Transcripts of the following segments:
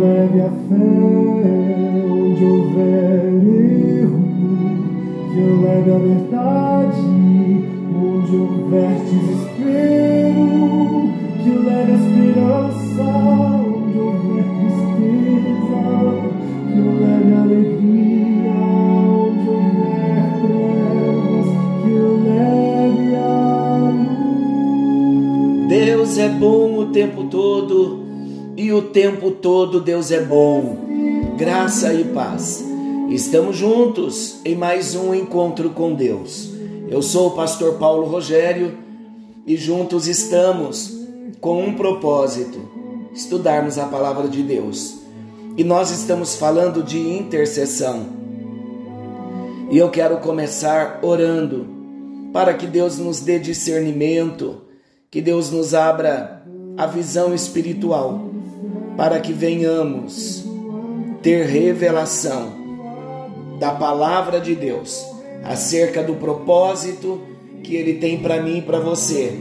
Leve a fé. Onde houver erro, que eu leve a verdade. Onde houver desespero, tempo todo Deus é bom. Graça e paz. Estamos juntos em mais um encontro com Deus. Eu sou o pastor Paulo Rogério e juntos estamos com um propósito: estudarmos a palavra de Deus. E nós estamos falando de intercessão. E eu quero começar orando para que Deus nos dê discernimento, que Deus nos abra a visão espiritual, para que venhamos ter revelação da palavra de Deus acerca do propósito que ele tem para mim e para você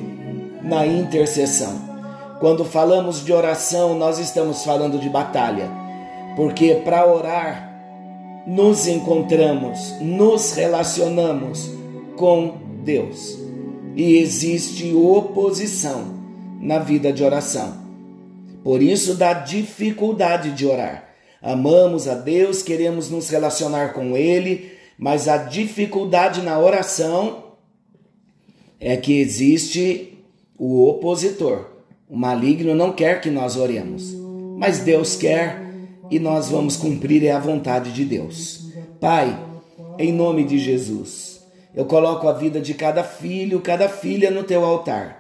na intercessão. Quando falamos de oração, nós estamos falando de batalha, porque para orar nos encontramos, nos relacionamos com Deus. E existe oposição na vida de oração. Por isso dá dificuldade de orar. Amamos a Deus, queremos nos relacionar com ele, mas a dificuldade na oração é que existe o opositor. O maligno não quer que nós oremos, mas Deus quer e nós vamos cumprir a vontade de Deus. Pai, em nome de Jesus, eu coloco a vida de cada filho, cada filha no teu altar.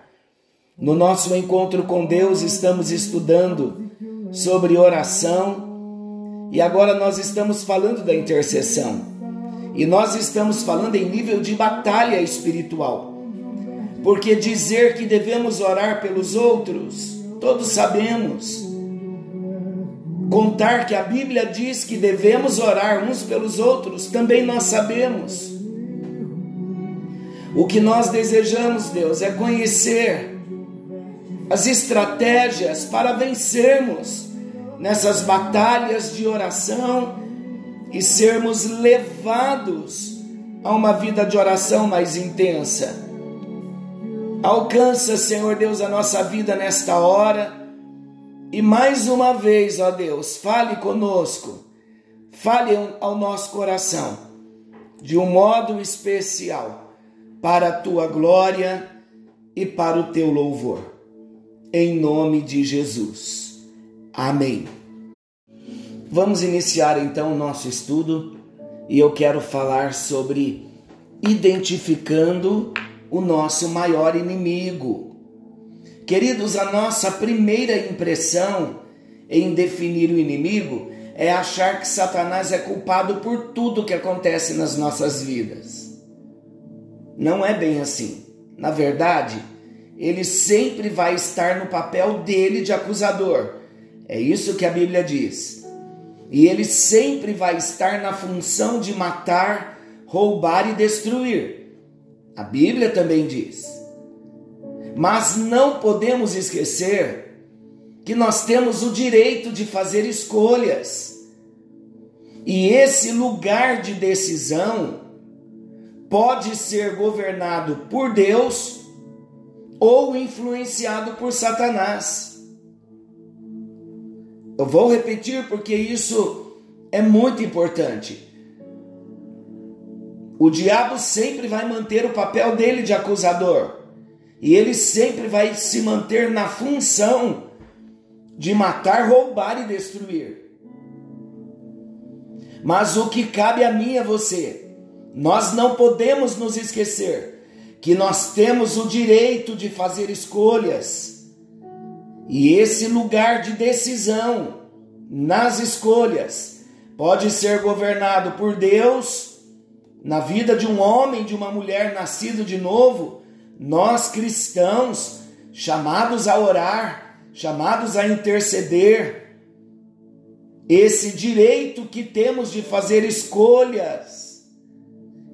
No nosso encontro com Deus, estamos estudando sobre oração e agora nós estamos falando da intercessão. E nós estamos falando em nível de batalha espiritual. Porque dizer que devemos orar pelos outros, todos sabemos. Contar que a Bíblia diz que devemos orar uns pelos outros, também nós sabemos. O que nós desejamos, Deus, é conhecer as estratégias para vencermos nessas batalhas de oração e sermos levados a uma vida de oração mais intensa. Alcança, Senhor Deus, a nossa vida nesta hora e mais uma vez, ó Deus, fale conosco, fale ao nosso coração de um modo especial para a tua glória e para o teu louvor. Em nome de Jesus. Amém. Vamos iniciar então o nosso estudo e eu quero falar sobre identificando o nosso maior inimigo. Queridos, a nossa primeira impressão em definir o inimigo é achar que Satanás é culpado por tudo que acontece nas nossas vidas. Não é bem assim. Na verdade, ele sempre vai estar no papel dele de acusador. É isso que a Bíblia diz. E ele sempre vai estar na função de matar, roubar e destruir. A Bíblia também diz. Mas não podemos esquecer que nós temos o direito de fazer escolhas. E esse lugar de decisão pode ser governado por Deus ou influenciado por Satanás. Eu vou repetir porque isso é muito importante. O diabo sempre vai manter o papel dele de acusador. E ele sempre vai se manter na função de matar, roubar e destruir. Mas o que cabe a mim e a você, nós não podemos nos esquecer que nós temos o direito de fazer escolhas E esse lugar de decisão nas escolhas pode ser governado por Deus na vida de um homem, de uma mulher nascido de novo. Nós cristãos, chamados a orar, chamados a interceder, esse direito que temos de fazer escolhas,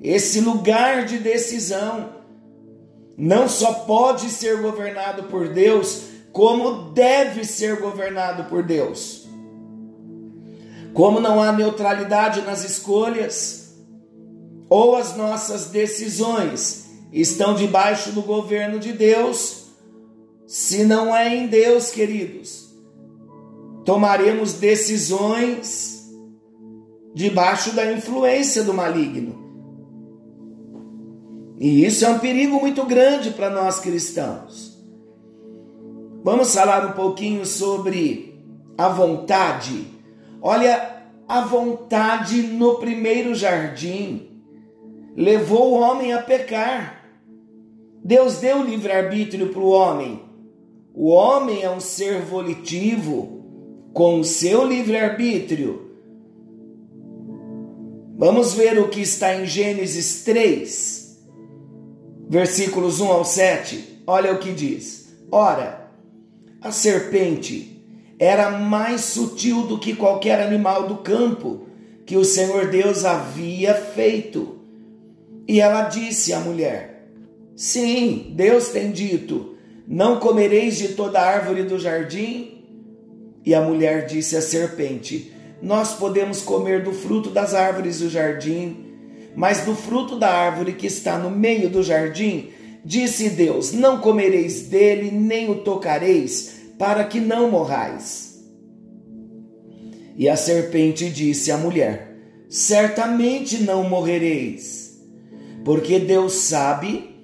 esse lugar de decisão, não só pode ser governado por Deus, como deve ser governado por Deus. Como não há neutralidade nas escolhas, ou as nossas decisões estão debaixo do governo de Deus, se não é em Deus, queridos, tomaremos decisões debaixo da influência do maligno. E isso é um perigo muito grande para nós cristãos. Vamos falar um pouquinho sobre a vontade. Olha, a vontade no primeiro jardim levou o homem a pecar. Deus deu livre-arbítrio para o homem. O homem é um ser volitivo, com o seu livre-arbítrio. Vamos ver o que está em Gênesis 3, versículos 1 ao 7. Olha o que diz: Ora, a serpente era mais sutil do que qualquer animal do campo que o Senhor Deus havia feito. E ela disse à mulher: Sim, Deus tem dito: Não comereis de toda árvore do jardim? E a mulher disse à serpente: Nós podemos comer do fruto das árvores do jardim, mas do fruto da árvore que está no meio do jardim, disse Deus: Não comereis dele, nem o tocareis, para que não morrais. E a serpente disse à mulher: Certamente não morrereis, porque Deus sabe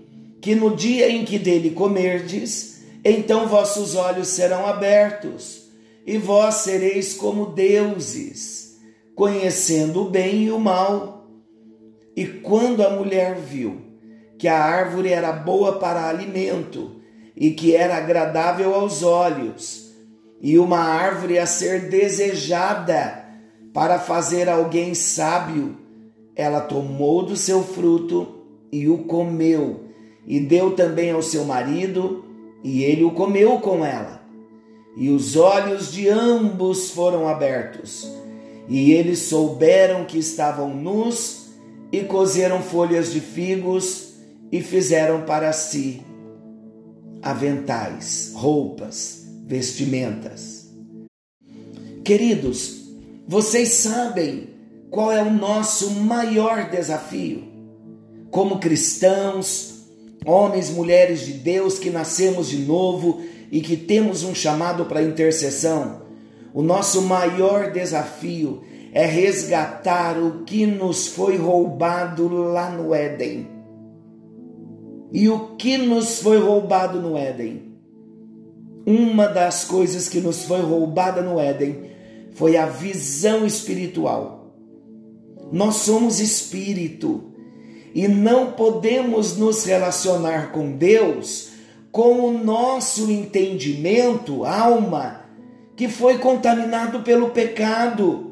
que no dia em que dele comerdes, então vossos olhos serão abertos e vós sereis como deuses, conhecendo o bem e o mal. E quando a mulher viu que a árvore era boa para alimento e que era agradável aos olhos, e uma árvore a ser desejada para fazer alguém sábio, ela tomou do seu fruto e o comeu, e deu também ao seu marido, e ele o comeu com ela. E os olhos de ambos foram abertos, e eles souberam que estavam nus, e cozeram folhas de figos, e fizeram para si aventais, roupas, vestimentas. Queridos, vocês sabem qual é o nosso maior desafio? Como cristãos, homens, mulheres de Deus que nascemos de novo, e que temos um chamado para intercessão, o nosso maior desafio é resgatar o que nos foi roubado lá no Éden. E o que nos foi roubado no Éden? Uma das coisas que nos foi roubada no Éden foi a visão espiritual. Nós somos espírito e não podemos nos relacionar com Deus com o nosso entendimento, alma, que foi contaminado pelo pecado,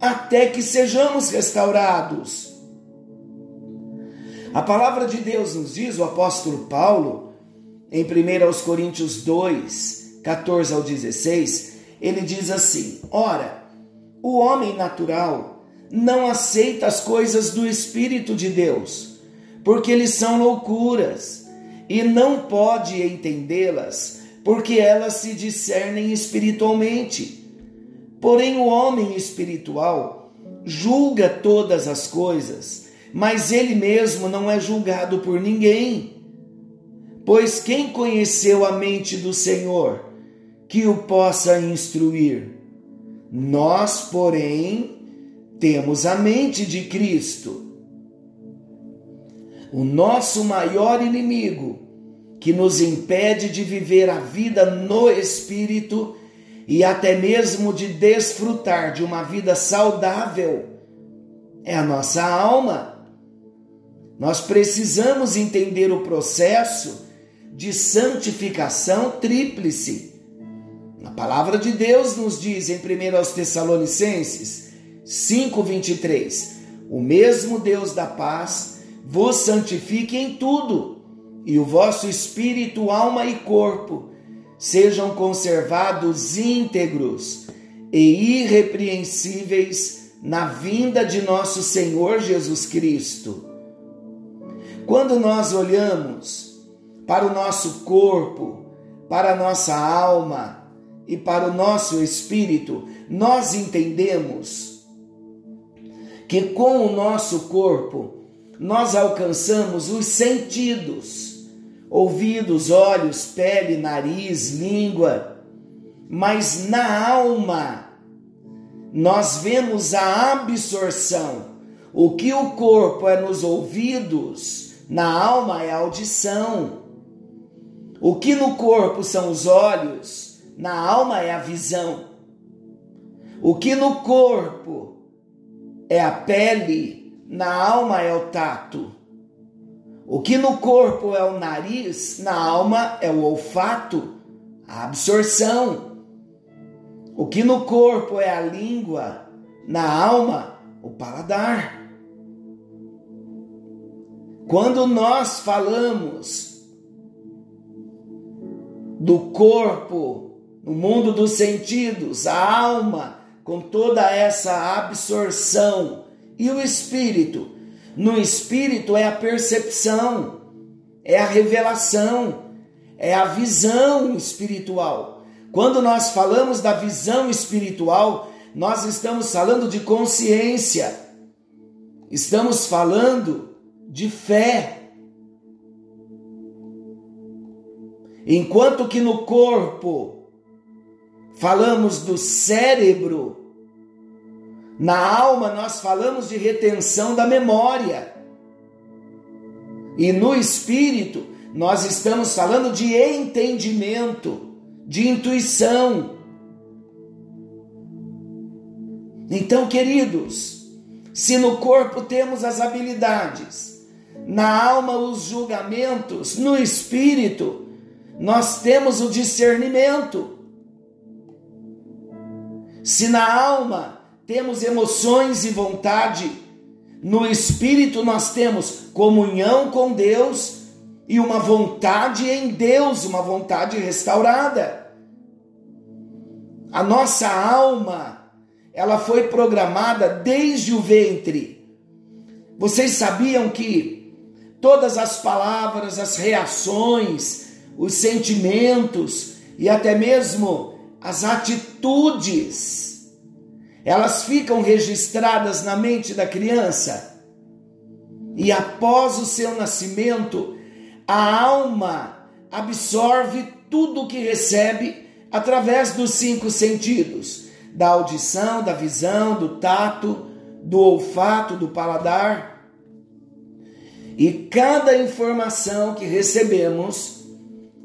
até que sejamos restaurados. A palavra de Deus nos diz, o apóstolo Paulo, em 1 Coríntios 2, 14 ao 16, ele diz assim: Ora, o homem natural não aceita as coisas do Espírito de Deus, porque eles são loucuras e não pode entendê-las, porque elas se discernem espiritualmente. Porém, o homem espiritual julga todas as coisas, mas ele mesmo não é julgado por ninguém. Pois quem conheceu a mente do Senhor que o possa instruir? Nós, porém, temos a mente de Cristo. O nosso maior inimigo, que nos impede de viver a vida no Espírito e até mesmo de desfrutar de uma vida saudável, é a nossa alma. Nós precisamos entender o processo de santificação tríplice. A palavra de Deus nos diz em 1 Tessalonicenses 5:23, o mesmo Deus da paz vos santifique em tudo, e o vosso espírito, alma e corpo sejam conservados íntegros e irrepreensíveis na vinda de nosso Senhor Jesus Cristo. Quando nós olhamos para o nosso corpo, para a nossa alma e para o nosso espírito, nós entendemos que com o nosso corpo nós alcançamos os sentidos: ouvidos, olhos, pele, nariz, língua. Mas na alma, nós vemos a absorção. O que o corpo é nos ouvidos, na alma é a audição. O que no corpo são os olhos, na alma é a visão. O que no corpo é a pele, na alma é o tato. O que no corpo é o nariz, na alma é o olfato, a absorção. O que no corpo é a língua, na alma, o paladar. Quando nós falamos do corpo, no mundo dos sentidos, a alma, com toda essa absorção, e o espírito, no espírito é a percepção, é a revelação, é a visão espiritual. Quando nós falamos da visão espiritual, nós estamos falando de consciência, estamos falando de fé. Enquanto que no corpo falamos do cérebro, na alma nós falamos de retenção da memória. E no espírito nós estamos falando de entendimento, de intuição. Então, queridos, se no corpo temos as habilidades, na alma os julgamentos, no espírito nós temos o discernimento. Se na alma temos emoções e vontade, no espírito nós temos comunhão com Deus e uma vontade em Deus, uma vontade restaurada. A nossa alma, ela foi programada desde o ventre. Vocês sabiam que todas as palavras, as reações, os sentimentos e até mesmo as atitudes, elas ficam registradas na mente da criança. E após o seu nascimento, a alma absorve tudo o que recebe através dos cinco sentidos: da audição, da visão, do tato, do olfato, do paladar. E cada informação que recebemos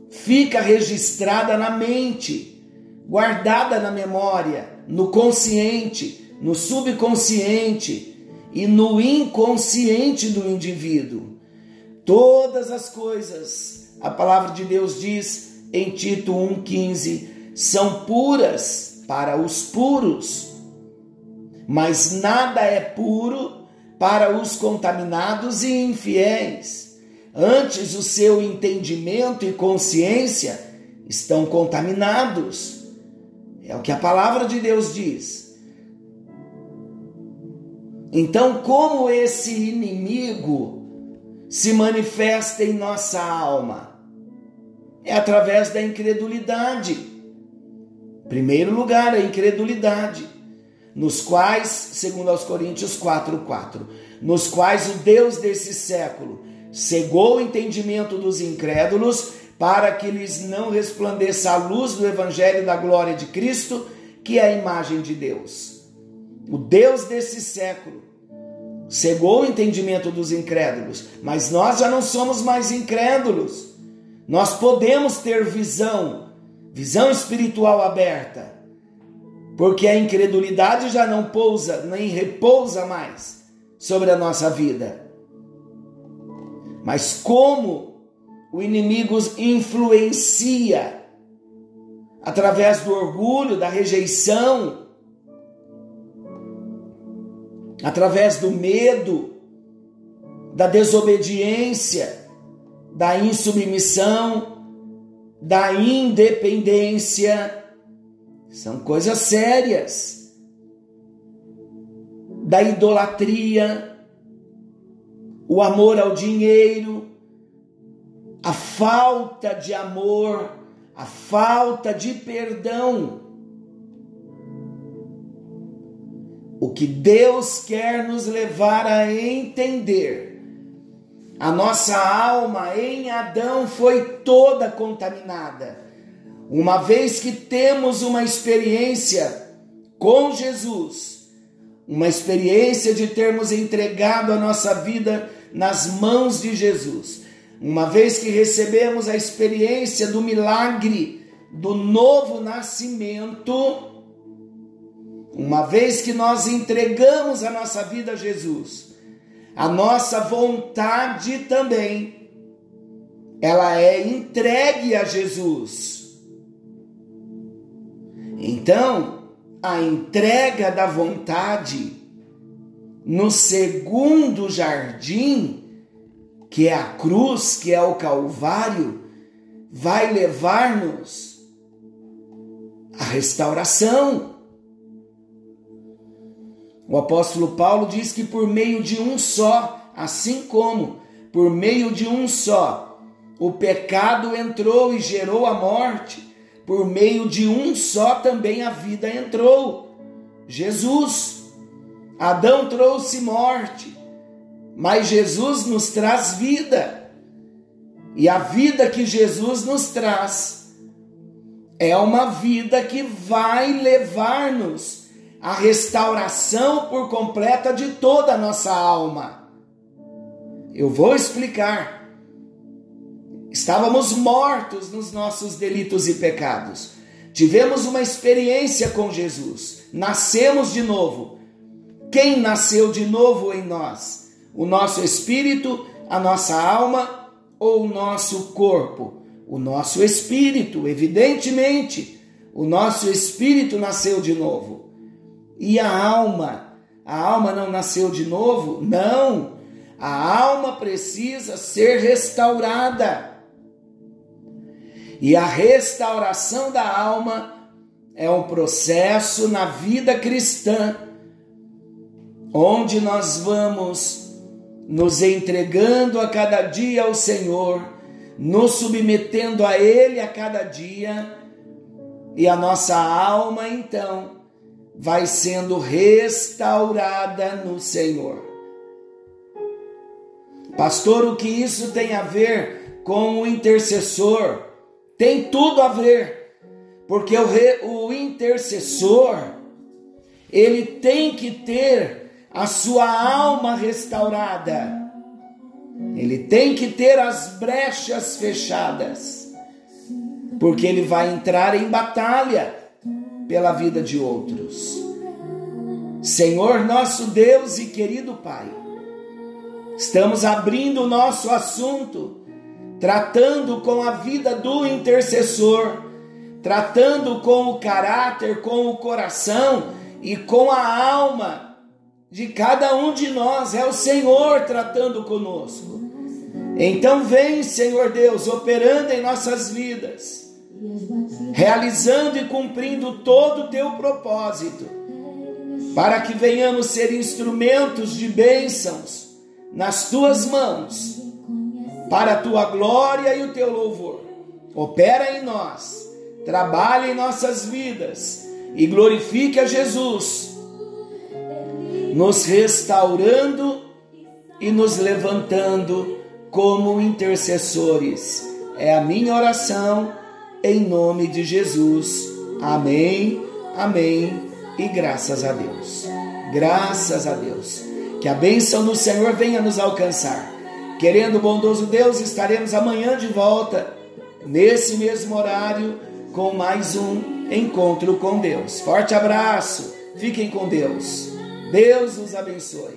fica registrada na mente, guardada na memória, no consciente, no subconsciente e no inconsciente do indivíduo. Todas as coisas, a palavra de Deus diz em Tito 1,15, são puras para os puros, mas nada é puro para os contaminados e infiéis. Antes, o seu entendimento e consciência estão contaminados. É o que a palavra de Deus diz. Então, como esse inimigo se manifesta em nossa alma? É através da incredulidade. Primeiro lugar, a incredulidade nos quais, segundo aos Coríntios 4:4, nos quais o Deus desse século cegou o entendimento dos incrédulos para que lhes não resplandeça a luz do evangelho da glória de Cristo, que é a imagem de Deus. O Deus desse século cegou o entendimento dos incrédulos, mas nós já não somos mais incrédulos. Nós podemos ter visão, visão espiritual aberta porque a incredulidade já não pousa nem repousa mais sobre a nossa vida. Mas como o inimigo influencia através do orgulho, da rejeição, através do medo, da desobediência, da insubmissão, da independência. São coisas sérias. Da idolatria, o amor ao dinheiro, a falta de amor, a falta de perdão. O que Deus quer nos levar a entender. A nossa alma em Adão foi toda contaminada. Uma vez que temos uma experiência com Jesus, uma experiência de termos entregado a nossa vida nas mãos de Jesus, uma vez que recebemos a experiência do milagre do novo nascimento, uma vez que nós entregamos a nossa vida a Jesus, a nossa vontade também, ela é entregue a Jesus. Então, a entrega da vontade no segundo jardim, que é a cruz, que é o Calvário, vai levar-nos à restauração. O apóstolo Paulo diz que por meio de um só, assim como por meio de um só, o pecado entrou e gerou a morte, por meio de um só também a vida entrou. Jesus. Adão trouxe morte, mas Jesus nos traz vida. E a vida que Jesus nos traz é uma vida que vai levar-nos à restauração por completa de toda a nossa alma. Eu vou explicar. Estávamos mortos nos nossos delitos e pecados. Tivemos uma experiência com Jesus. Nascemos de novo. Quem nasceu de novo em nós? O nosso espírito, a nossa alma ou o nosso corpo? O nosso espírito, evidentemente. O nosso espírito nasceu de novo. E a alma? A alma não nasceu de novo? Não. A alma precisa ser restaurada. E a restauração da alma é um processo na vida cristã, onde nós vamos nos entregando a cada dia ao Senhor, nos submetendo a Ele a cada dia, e a nossa alma então vai sendo restaurada no Senhor. Pastor, o que isso tem a ver com o intercessor? Tem tudo a ver, porque o, re, o intercessor ele tem que ter a sua alma restaurada. Ele tem que ter as brechas fechadas, porque ele vai entrar em batalha pela vida de outros. Senhor nosso Deus e querido Pai, estamos abrindo o nosso assunto, tratando com a vida do intercessor, tratando com o caráter, com o coração e com a alma de cada um de nós, é o Senhor tratando conosco. Então vem, Senhor Deus, operando em nossas vidas, realizando e cumprindo todo o teu propósito, para que venhamos ser instrumentos de bênçãos nas tuas mãos, para a tua glória e o teu louvor. Opera em nós, trabalha em nossas vidas e glorifique a Jesus nos restaurando e nos levantando como intercessores. É a minha oração em nome de Jesus. Amém, amém e graças a Deus. Graças a Deus. Que a bênção do Senhor venha nos alcançar. Querendo o bondoso Deus, estaremos amanhã de volta, nesse mesmo horário, com mais um encontro com Deus. Forte abraço, fiquem com Deus. Deus nos abençoe.